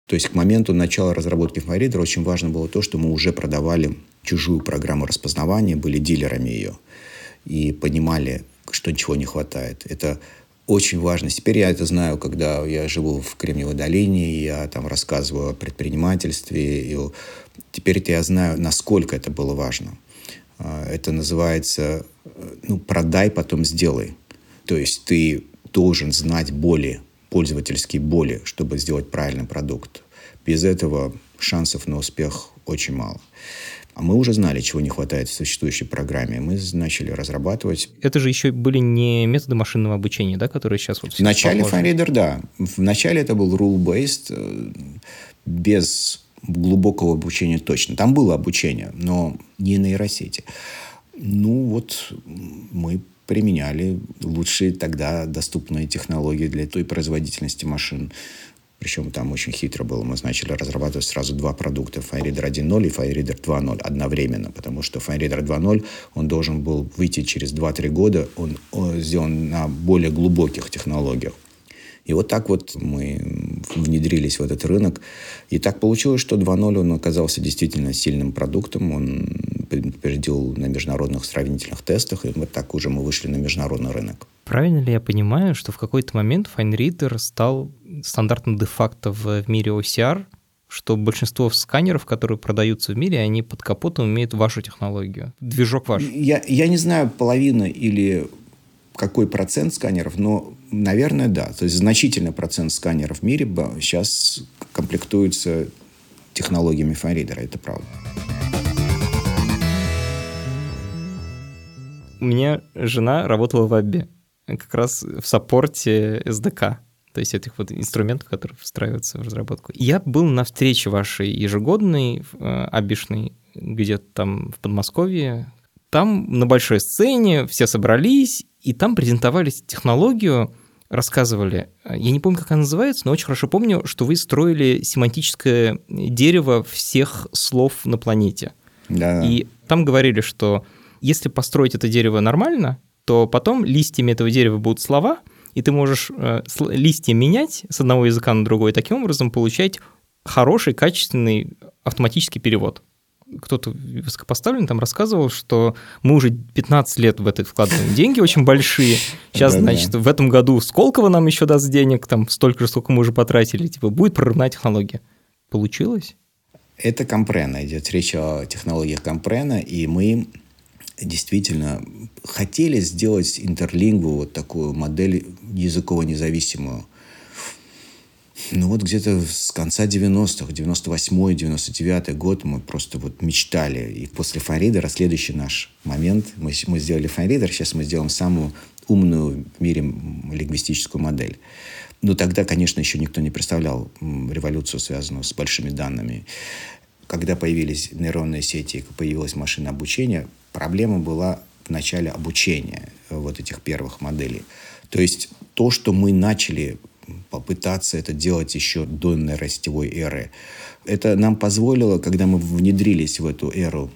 То есть к моменту начала разработки FineReader очень важно было то, что мы уже продавали чужую программу распознавания, были дилерами ее и понимали, что ничего не хватает. Это очень важно. Теперь я это знаю, когда я живу в Кремниевой долине, я там рассказываю о предпринимательстве. И теперь я знаю, насколько это было важно. А, это называется ну, продай, потом сделай. То есть ты должен знать боли пользовательские боли, чтобы сделать правильный продукт. Без этого шансов на успех очень мало. А мы уже знали, чего не хватает в существующей программе. Мы начали разрабатывать. Это же еще были не методы машинного обучения, да, которые сейчас вот... В начале FineReader, да. В начале это был rule-based, э, без глубокого обучения точно. Там было обучение, но не нейросети. Ну, вот мы применяли лучшие тогда доступные технологии для той производительности машин. Причем там очень хитро было. Мы начали разрабатывать сразу два продукта. FireReader 1.0 и FireReader 2.0 одновременно. Потому что FireReader 2.0, он должен был выйти через 2-3 года. Он, он сделан на более глубоких технологиях. И вот так вот мы внедрились в этот рынок. И так получилось, что 2.0 он оказался действительно сильным продуктом. Он победил на международных сравнительных тестах. И вот так уже мы вышли на международный рынок. Правильно ли я понимаю, что в какой-то момент FineReader стал стандартным де-факто в мире OCR, что большинство сканеров, которые продаются в мире, они под капотом имеют вашу технологию, движок ваш? Я, я не знаю, половина или какой процент сканеров, но, наверное, да. То есть значительный процент сканеров в мире сейчас комплектуется технологиями FineReader, это правда. У меня жена работала в Абби, как раз в саппорте SDK, то есть этих вот инструментов, которые встраиваются в разработку. Я был на встрече вашей ежегодной, э, абишной, где-то там в Подмосковье. Там на большой сцене все собрались, и там презентовали технологию, рассказывали. Я не помню, как она называется, но очень хорошо помню, что вы строили семантическое дерево всех слов на планете. Да. И там говорили, что если построить это дерево нормально, то потом листьями этого дерева будут слова, и ты можешь э, листья менять с одного языка на другой, и таким образом получать хороший, качественный автоматический перевод. Кто-то высокопоставленный там рассказывал, что мы уже 15 лет в это вкладываем деньги очень большие. Сейчас, значит, в этом году Сколково нам еще даст денег, там столько же, сколько мы уже потратили, типа будет прорывная технология. Получилось? Это Компрена, идет речь о технологиях Компрена, и мы действительно хотели сделать интерлингву, вот такую модель языково-независимую. Ну вот где-то с конца 90-х, 98-й, 99-й год мы просто вот мечтали. И после Фаридера следующий наш момент, мы, мы сделали Фаридер, сейчас мы сделаем самую умную в мире лингвистическую модель. Но тогда, конечно, еще никто не представлял революцию, связанную с большими данными. Когда появились нейронные сети, появилась машина обучения, проблема была в начале обучения вот этих первых моделей. То есть то, что мы начали попытаться это делать еще до нейросетевой эры, это нам позволило, когда мы внедрились в эту эру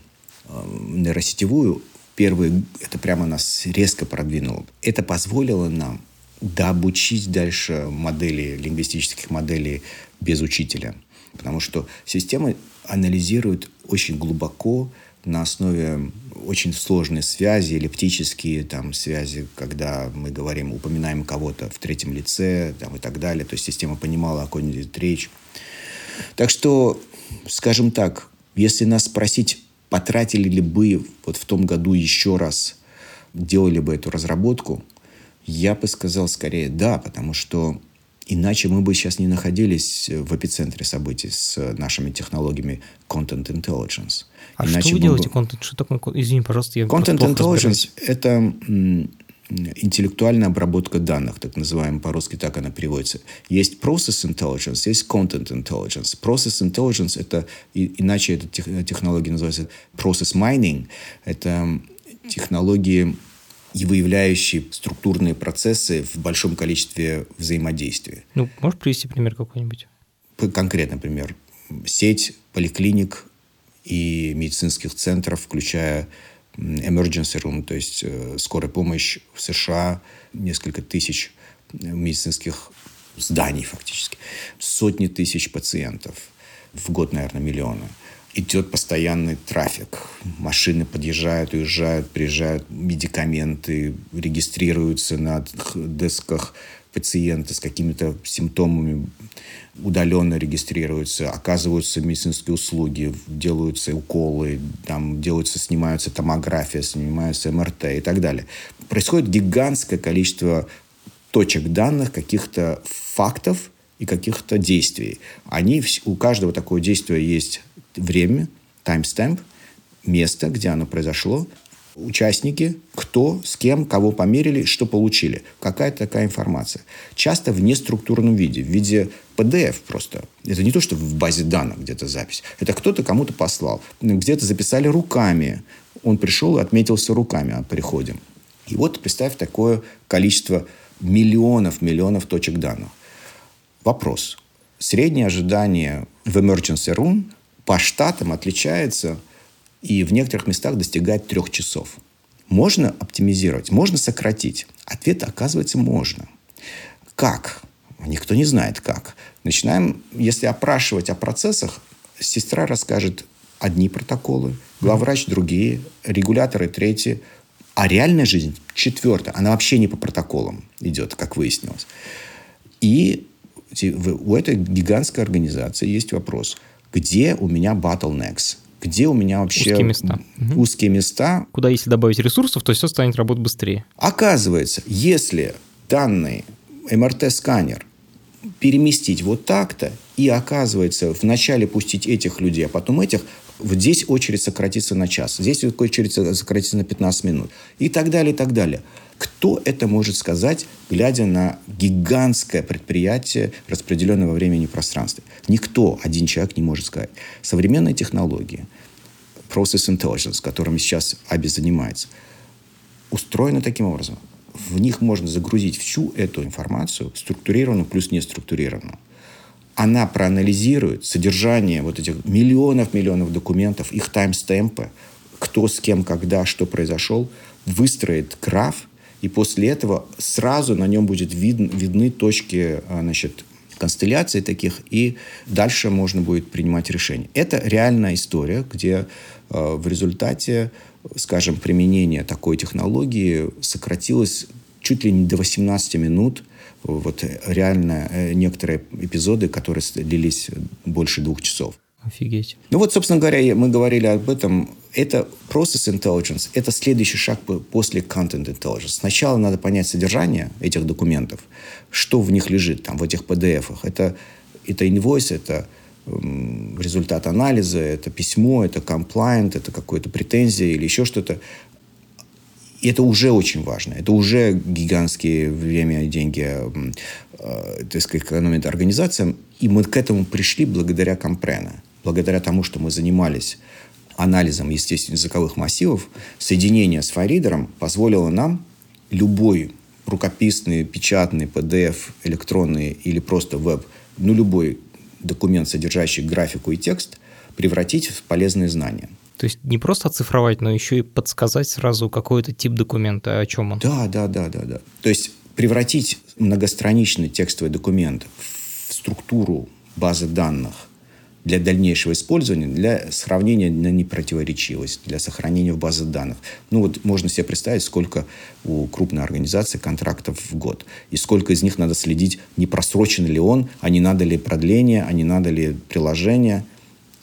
э, нейросетевую, первые, это прямо нас резко продвинуло. Это позволило нам дообучить дальше модели, лингвистических моделей без учителя. Потому что системы анализируют очень глубоко на основе очень сложной связи, эллиптические там, связи, когда мы говорим, упоминаем кого-то в третьем лице там, и так далее. То есть система понимала, о ком идет речь. Так что, скажем так, если нас спросить, потратили ли бы вот в том году еще раз, делали бы эту разработку, я бы сказал скорее да, потому что Иначе мы бы сейчас не находились в эпицентре событий с нашими технологиями Content Intelligence. А Иначе что вы делаете? Бы... Что такое? Извини, пожалуйста, я Content Intelligence – это интеллектуальная обработка данных, так называемая, по-русски так она переводится. Есть Process Intelligence, есть Content Intelligence. Process Intelligence – это, иначе эта технология называется Process Mining, это технологии и выявляющий структурные процессы в большом количестве взаимодействия. Ну, можешь привести пример какой-нибудь? Конкретно, например, сеть поликлиник и медицинских центров, включая emergency room, то есть э, скорая помощь в США, несколько тысяч медицинских зданий фактически, сотни тысяч пациентов, в год, наверное, миллионы – идет постоянный трафик. Машины подъезжают, уезжают, приезжают, медикаменты регистрируются на десках пациенты с какими-то симптомами удаленно регистрируются, оказываются медицинские услуги, делаются уколы, там делаются, снимаются томография, снимаются МРТ и так далее. Происходит гигантское количество точек данных, каких-то фактов и каких-то действий. Они, у каждого такого действия есть время, таймстемп, место, где оно произошло, участники, кто, с кем, кого померили, что получили. Какая-то такая информация. Часто в неструктурном виде, в виде PDF просто. Это не то, что в базе данных где-то запись. Это кто-то кому-то послал. Где-то записали руками. Он пришел и отметился руками о приходе. И вот представь такое количество миллионов, миллионов точек данных. Вопрос. Среднее ожидание в emergency room по штатам отличается и в некоторых местах достигает трех часов. Можно оптимизировать, можно сократить. Ответ оказывается можно. Как? Никто не знает как. Начинаем, если опрашивать о процессах, сестра расскажет одни протоколы, главврач другие, регуляторы третьи, А реальная жизнь четвертая. Она вообще не по протоколам идет, как выяснилось. И у этой гигантской организации есть вопрос, где у меня bottlenecks? Где у меня вообще узкие места? Узкие места. Куда если добавить ресурсов, то все станет работать быстрее. Оказывается, если данный МРТ-сканер переместить вот так-то, и оказывается, вначале пустить этих людей, а потом этих, здесь очередь сократится на час, здесь очередь сократится на 15 минут, и так далее, и так далее. Кто это может сказать, глядя на гигантское предприятие, распределенное во времени и пространстве? Никто, один человек не может сказать. Современные технологии, Process Intelligence, которым сейчас АБИ занимается, устроены таким образом. В них можно загрузить всю эту информацию, структурированную плюс неструктурированную она проанализирует содержание вот этих миллионов-миллионов документов, их таймстемпы, кто с кем, когда, что произошел, выстроит граф, и после этого сразу на нем будет видно, видны точки а, значит, констелляций таких, и дальше можно будет принимать решения. Это реальная история, где э, в результате, скажем, применения такой технологии сократилось чуть ли не до 18 минут вот реально э, некоторые эпизоды, которые длились больше двух часов. Офигеть. Ну вот, собственно говоря, мы говорили об этом. Это process intelligence, это следующий шаг после content intelligence. Сначала надо понять содержание этих документов, что в них лежит, там, в этих PDF-ах. Это, это invoice, это результат анализа, это письмо, это compliant, это какая-то претензия или еще что-то. И это уже очень важно. Это уже гигантские время деньги, э, экономит организациям. И мы к этому пришли благодаря Компрена. Благодаря тому, что мы занимались анализом, естественно, языковых массивов, соединение с файлридером позволило нам любой рукописный, печатный, PDF, электронный или просто веб, ну, любой документ, содержащий графику и текст, превратить в полезные знания. То есть не просто оцифровать, но еще и подсказать сразу какой-то тип документа, о чем он. Да, да, да, да, да. То есть превратить многостраничный текстовый документ в структуру базы данных для дальнейшего использования, для сравнения на непротиворечивость, для сохранения в базе данных. Ну вот можно себе представить, сколько у крупной организации контрактов в год. И сколько из них надо следить, не просрочен ли он, а не надо ли продление, а не надо ли приложение –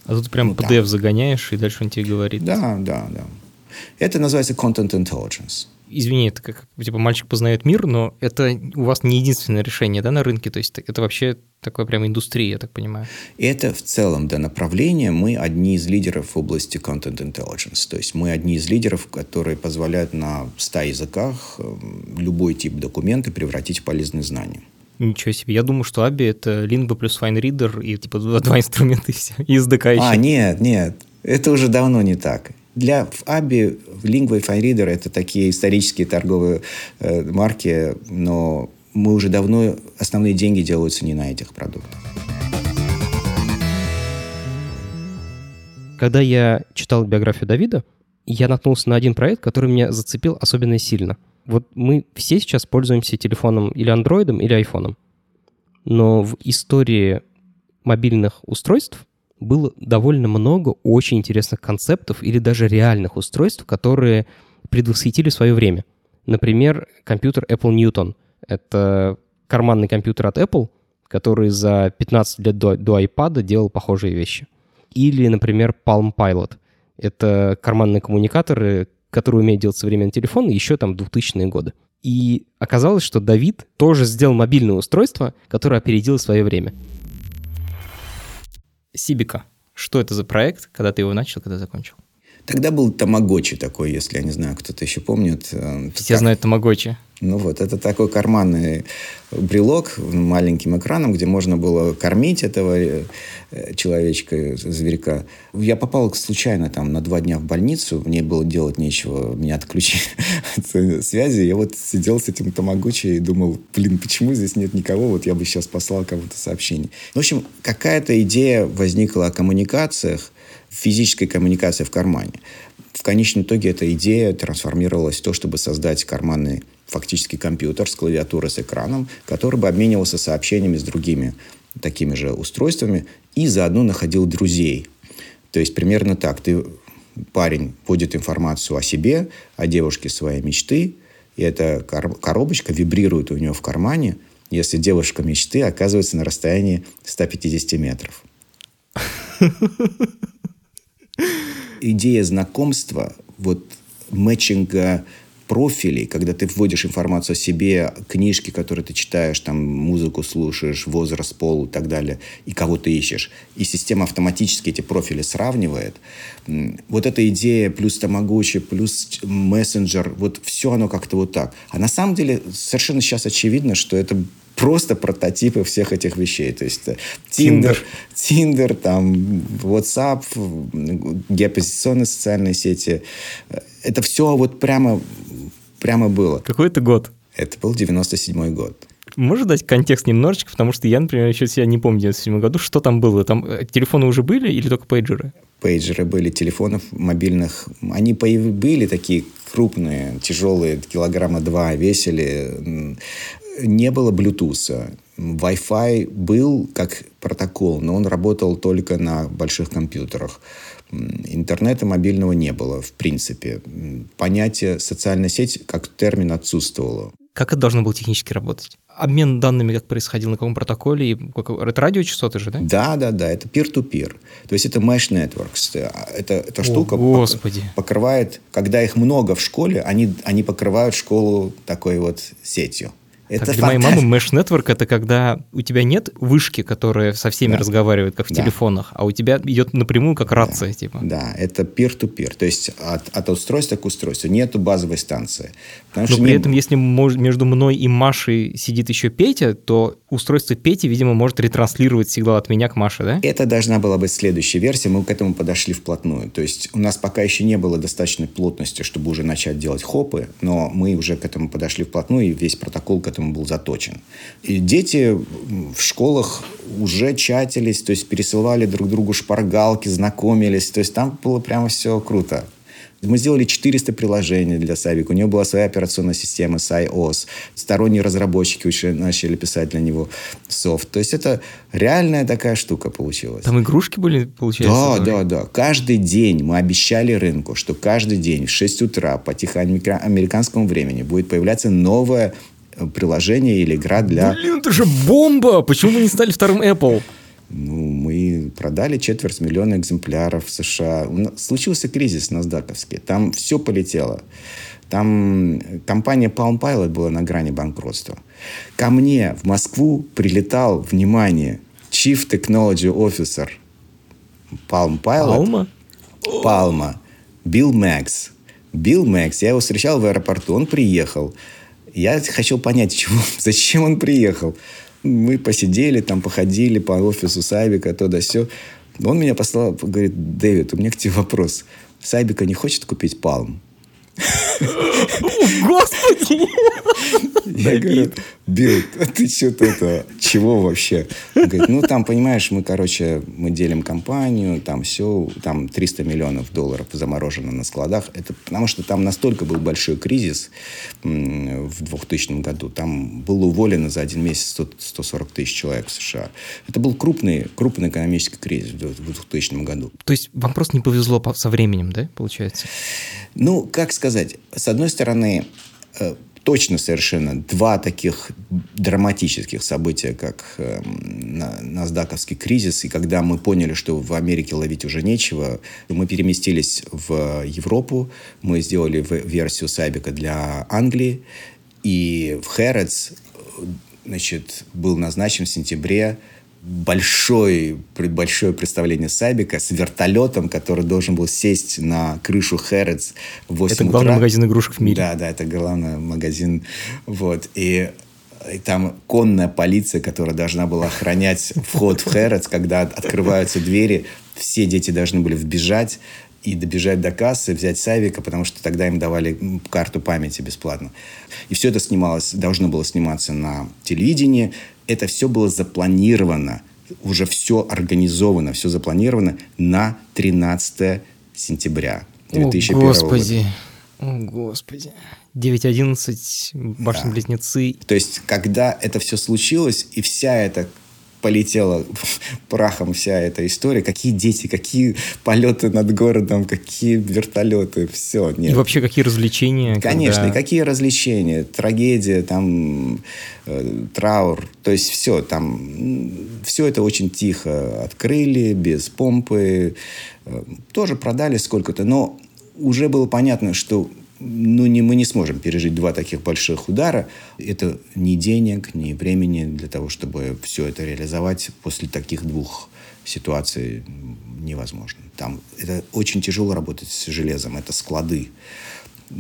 а тут прям PDF ну, да. загоняешь, и дальше он тебе говорит. Да, да, да. Это называется content intelligence. Извини, это как типа мальчик познает мир, но это у вас не единственное решение, да, на рынке, то есть это вообще такая прям индустрия, я так понимаю. Это в целом, да, направление. Мы одни из лидеров в области content intelligence. То есть мы одни из лидеров, которые позволяют на 100 языках эм, любой тип документа превратить в полезные знания. Ничего себе. Я думаю, что Аби — это Lingua плюс FineReader и типа два (laughs) инструмента и все. И SDK еще. А, нет, нет. Это уже давно не так. Для в Аби Lingua и FineReader — это такие исторические торговые э, марки, но мы уже давно... Основные деньги делаются не на этих продуктах. Когда я читал биографию Давида, я наткнулся на один проект, который меня зацепил особенно сильно — вот мы все сейчас пользуемся телефоном или андроидом, или айфоном. Но в истории мобильных устройств было довольно много очень интересных концептов или даже реальных устройств, которые предвосхитили свое время. Например, компьютер Apple Newton. Это карманный компьютер от Apple, который за 15 лет до, до iPad делал похожие вещи. Или, например, Palm Pilot. Это карманные коммуникаторы, который умеет делать современный телефон, еще там 2000-е годы. И оказалось, что Давид тоже сделал мобильное устройство, которое опередило свое время. Сибика. Что это за проект, когда ты его начал, когда закончил? Тогда был Тамагочи такой, если я не знаю, кто-то еще помнит. Э, Все как... знают Тамагочи. Ну вот, это такой карманный брелок маленьким экраном, где можно было кормить этого э, человечка, зверька. Я попал случайно там на два дня в больницу, мне было делать нечего, меня отключили (laughs) от связи. Я вот сидел с этим тамагочи и думал, блин, почему здесь нет никого? Вот я бы сейчас послал кому-то сообщение. В общем, какая-то идея возникла о коммуникациях, физической коммуникации в кармане. В конечном итоге эта идея трансформировалась в то, чтобы создать карманный фактически компьютер с клавиатурой, с экраном, который бы обменивался сообщениями с другими такими же устройствами и заодно находил друзей. То есть примерно так. Ты парень вводит информацию о себе, о девушке своей мечты, и эта коробочка вибрирует у него в кармане, если девушка мечты оказывается на расстоянии 150 метров. (laughs) Идея знакомства, вот мэтчинга профилей, когда ты вводишь информацию о себе, книжки, которые ты читаешь, там, музыку слушаешь, возраст, пол и так далее, и кого ты ищешь. И система автоматически эти профили сравнивает. Вот эта идея плюс Тамагочи, плюс мессенджер, вот все оно как-то вот так. А на самом деле совершенно сейчас очевидно, что это просто прототипы всех этих вещей. То есть Tinder, Tinder, там, WhatsApp, геопозиционные социальные сети. Это все вот прямо прямо было. Какой это год? Это был 97 год. Можешь дать контекст немножечко, потому что я, например, еще себя не помню в 97 году, что там было? Там э, телефоны уже были или только пейджеры? Пейджеры были, телефонов мобильных. Они были такие крупные, тяжелые, килограмма два весили. Не было Bluetooth. Wi-Fi был как протокол, но он работал только на больших компьютерах. Интернета мобильного не было, в принципе. Понятие «социальная сеть» как термин отсутствовало. Как это должно было технически работать? Обмен данными как происходил, на каком протоколе? Как, это радиочастоты же, да? Да, да, да. Это peer-to-peer. То есть это mesh networks. Это, эта штука О, Господи. покрывает, когда их много в школе, они, они покрывают школу такой вот сетью. Это так, для моей мамы Mesh Network это когда у тебя нет вышки, которая со всеми да. разговаривает, как в да. телефонах, а у тебя идет напрямую как рация, да. типа. Да, это peer-to-peer, то есть от, от устройства к устройству. Нету базовой станции. Но при не... этом, если между мной и Машей сидит еще Петя, то устройство Пети, видимо, может ретранслировать сигнал от меня к Маше, да? Это должна была быть следующая версия, мы к этому подошли вплотную. То есть у нас пока еще не было достаточной плотности, чтобы уже начать делать хопы, но мы уже к этому подошли вплотную, и весь протокол к этому был заточен. И дети в школах уже чатились, то есть пересылали друг другу шпаргалки, знакомились, то есть там было прямо все круто. Мы сделали 400 приложений для Савика. У него была своя операционная система SciOS. Сторонние разработчики уже начали писать для него софт. То есть это реальная такая штука получилась. Там игрушки были, получается? Да, да, да. Каждый день мы обещали рынку, что каждый день в 6 утра по тихоамериканскому времени будет появляться новое приложение или игра для... Блин, это же бомба! Почему вы не стали вторым Apple? Ну, мы продали четверть миллиона экземпляров в США. Случился кризис насдаковский. Там все полетело. Там компания Palm Pilot была на грани банкротства. Ко мне в Москву прилетал, внимание, Chief Technology Officer Palm Pilot. Palma? Палма. Билл Мэкс. Билл Мэкс. Я его встречал в аэропорту. Он приехал. Я хотел понять, чего, (laughs) зачем он приехал. Мы посидели там, походили по офису Сайбика, то да все. Он меня послал, говорит, Дэвид, у меня к тебе вопрос. Сайбика не хочет купить Палм? Господи! Я говорю, Билл, (laughs) а ты что-то это, чего вообще? Он говорит, ну там, понимаешь, мы, короче, мы делим компанию, там все, там 300 миллионов долларов заморожено на складах. Это потому что там настолько был большой кризис в 2000 году. Там было уволено за один месяц 100, 140 тысяч человек в США. Это был крупный, крупный экономический кризис в 2000 году. То есть вам просто не повезло со временем, да, получается? Ну, как сказать, с одной стороны, э, точно совершенно два таких драматических события, как э, Насдаковский кризис, и когда мы поняли, что в Америке ловить уже нечего, мы переместились в Европу, мы сделали версию Сайбика для Англии, и в Хэротс значит, был назначен в сентябре большой, большое представление Сабика с вертолетом, который должен был сесть на крышу Хэротс в 8 Это главный утра. магазин игрушек в мире. Да, да, это главный магазин. Вот. И и там конная полиция, которая должна была охранять вход в Хэротс, когда открываются двери, все дети должны были вбежать и добежать до кассы, взять Савика, потому что тогда им давали карту памяти бесплатно. И все это снималось, должно было сниматься на телевидении это все было запланировано, уже все организовано, все запланировано на 13 сентября 2001 О, Господи. года. О, Господи. 9.11, башни-близнецы. Да. То есть, когда это все случилось, и вся эта полетела (laughs) прахом вся эта история. Какие дети, какие полеты над городом, какие вертолеты, все. Нет. И вообще какие развлечения? Конечно, когда... какие развлечения. Трагедия, там, э, траур. То есть все, там, все это очень тихо открыли, без помпы. Э, тоже продали сколько-то, но уже было понятно, что ну, не, мы не сможем пережить два таких больших удара. Это ни денег, ни времени для того, чтобы все это реализовать после таких двух ситуаций невозможно. Там это очень тяжело работать с железом, это склады.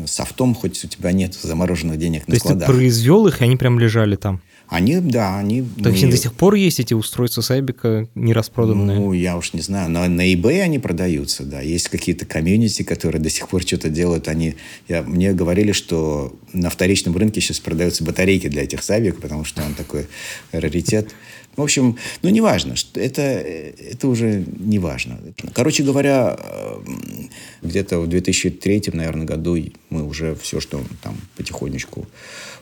С автом хоть у тебя нет замороженных денег То на складах. То есть ты произвел их, и они прям лежали там? Они, да, они... То есть мы... до сих пор есть эти устройства Сайбика не распроданные? Ну, я уж не знаю. Но на eBay они продаются, да. Есть какие-то комьюнити, которые до сих пор что-то делают. Они... Я... Мне говорили, что на вторичном рынке сейчас продаются батарейки для этих Сайбик, потому что он такой раритет. В общем, ну, неважно. Это, это уже не важно. Короче говоря, где-то в 2003, наверное, году мы уже все, что там потихонечку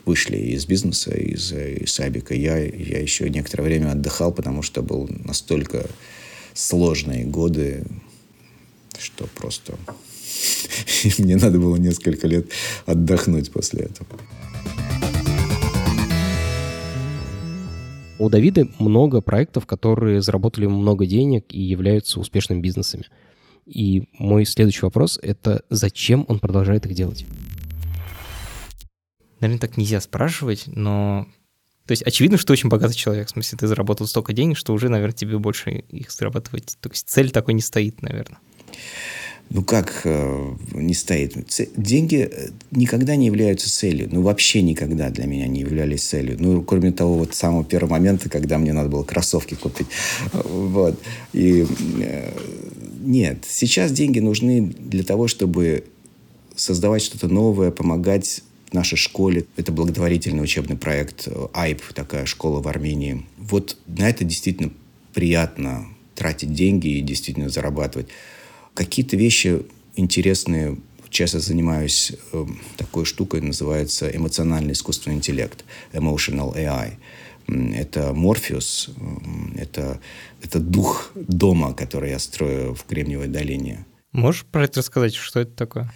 вышли из бизнеса, из, из Сабика. Я, я еще некоторое время отдыхал, потому что был настолько сложные годы, что просто (laughs) мне надо было несколько лет отдохнуть после этого. У Давида много проектов, которые заработали много денег и являются успешными бизнесами. И мой следующий вопрос — это зачем он продолжает их делать? наверное, так нельзя спрашивать, но... То есть очевидно, что очень богатый человек. В смысле, ты заработал столько денег, что уже, наверное, тебе больше их зарабатывать. То есть цель такой не стоит, наверное. Ну как э, не стоит? Деньги э, никогда не являются целью. Ну вообще никогда для меня не являлись целью. Ну кроме того вот самого первого момента, когда мне надо было кроссовки купить. (laughs) Вот. И э, нет, сейчас деньги нужны для того, чтобы создавать что-то новое, помогать нашей школе. Это благотворительный учебный проект АЙП, такая школа в Армении. Вот на это действительно приятно тратить деньги и действительно зарабатывать. Какие-то вещи интересные. Часто занимаюсь э, такой штукой, называется эмоциональный искусственный интеллект, emotional AI. Это Морфеус, это, это дух дома, который я строю в Кремниевой долине. Можешь про это рассказать, что это такое?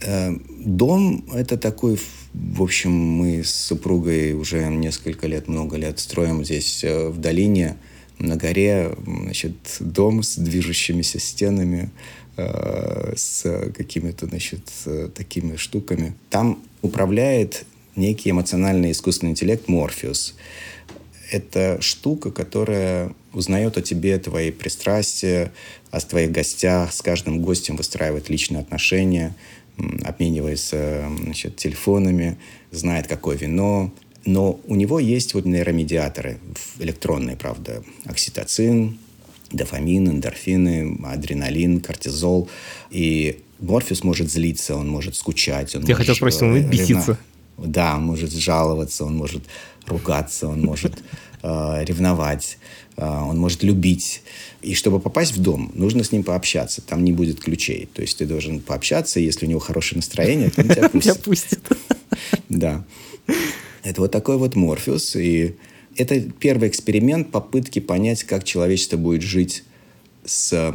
Э, дом – это такой, в общем, мы с супругой уже несколько лет, много лет строим здесь э, в долине, на горе, значит, дом с движущимися стенами, э, с какими-то, значит, такими штуками. Там управляет некий эмоциональный искусственный интеллект Морфеус. Это штука, которая узнает о тебе твои пристрастия, о твоих гостях, с каждым гостем выстраивает личные отношения – обменивается значит, телефонами, знает, какое вино. Но у него есть вот нейромедиаторы электронные, правда, окситоцин, дофамин, эндорфины, адреналин, кортизол. И Морфеус может злиться, он может скучать. Он Я может, хотел спросить, он может беситься? Да, он может жаловаться, он может ругаться, он может (laughs) э, ревновать, э, он может любить. И чтобы попасть в дом, нужно с ним пообщаться. Там не будет ключей. То есть ты должен пообщаться, если у него хорошее настроение, то он тебя (laughs) пустит. пустит. (laughs) Да. Это вот такой вот Морфеус. И это первый эксперимент попытки понять, как человечество будет жить с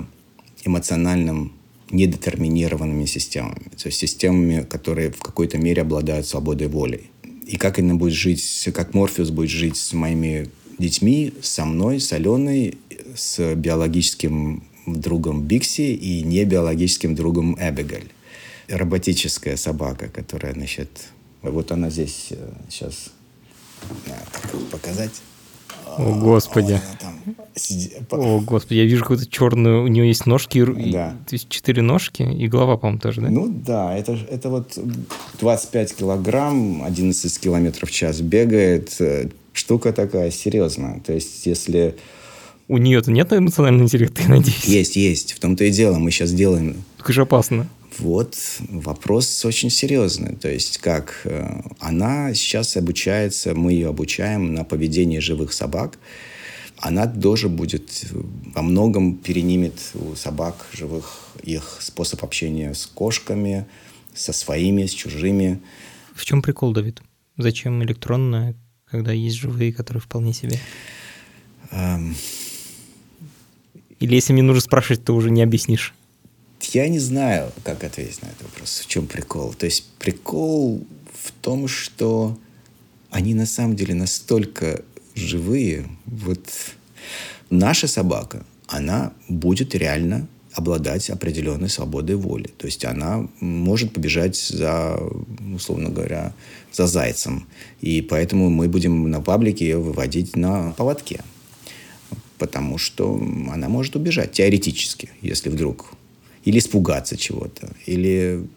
эмоциональным недетерминированными системами. То есть системами, которые в какой-то мере обладают свободой воли. И как она будет жить, как Морфеус будет жить с моими детьми, со мной, с Аленой, с биологическим другом Бикси и небиологическим другом Эбигаль. Роботическая собака, которая, значит, вот она здесь сейчас показать. О, Господи. О, Господи, я вижу какую-то черную, у нее есть ножки, да. то есть четыре ножки, и голова, по-моему, тоже, да? Ну да, это, это вот 25 килограмм, 11 километров в час бегает, э, штука такая, серьезно. То есть если... У нее-то нет эмоционального интеллекта, я надеюсь? Есть, есть. В том-то и дело. Мы сейчас делаем... Так же опасно. Вот вопрос очень серьезный. То есть как э, она сейчас обучается, мы ее обучаем на поведении живых собак. Она тоже будет во многом перенимет у собак живых их способ общения с кошками, со своими, с чужими. В чем прикол, Давид? Зачем электронная, когда есть живые, которые вполне себе? Эм, Или если мне нужно спрашивать, то уже не объяснишь? Я не знаю, как ответить на этот вопрос. В чем прикол? То есть прикол в том, что они на самом деле настолько живые. Вот наша собака, она будет реально обладать определенной свободой воли. То есть она может побежать за, условно говоря, за зайцем. И поэтому мы будем на паблике ее выводить на поводке. Потому что она может убежать теоретически, если вдруг. Или испугаться чего-то. Или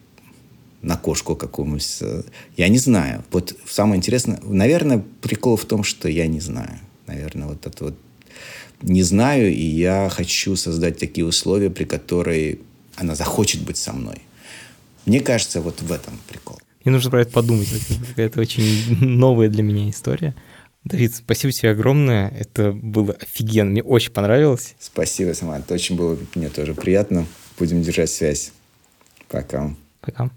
на кошку какому-нибудь. Я не знаю. Вот самое интересное, наверное, прикол в том, что я не знаю. Наверное, вот это вот не знаю, и я хочу создать такие условия, при которой она захочет быть со мной. Мне кажется, вот в этом прикол. Мне нужно про это подумать. Это очень новая для меня история. Давид, спасибо тебе огромное. Это было офигенно. Мне очень понравилось. Спасибо, Самат. Очень было мне тоже приятно. Будем держать связь. Пока. Пока.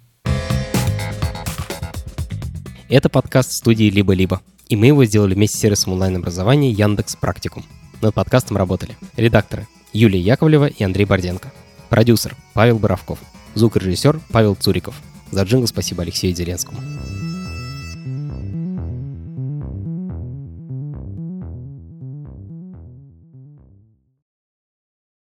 Это подкаст студии «Либо-либо». И мы его сделали вместе с сервисом онлайн-образования Яндекс Практикум. Над подкастом работали редакторы Юлия Яковлева и Андрей Борденко, продюсер Павел Боровков, звукорежиссер Павел Цуриков. За джингл спасибо Алексею Зеленскому.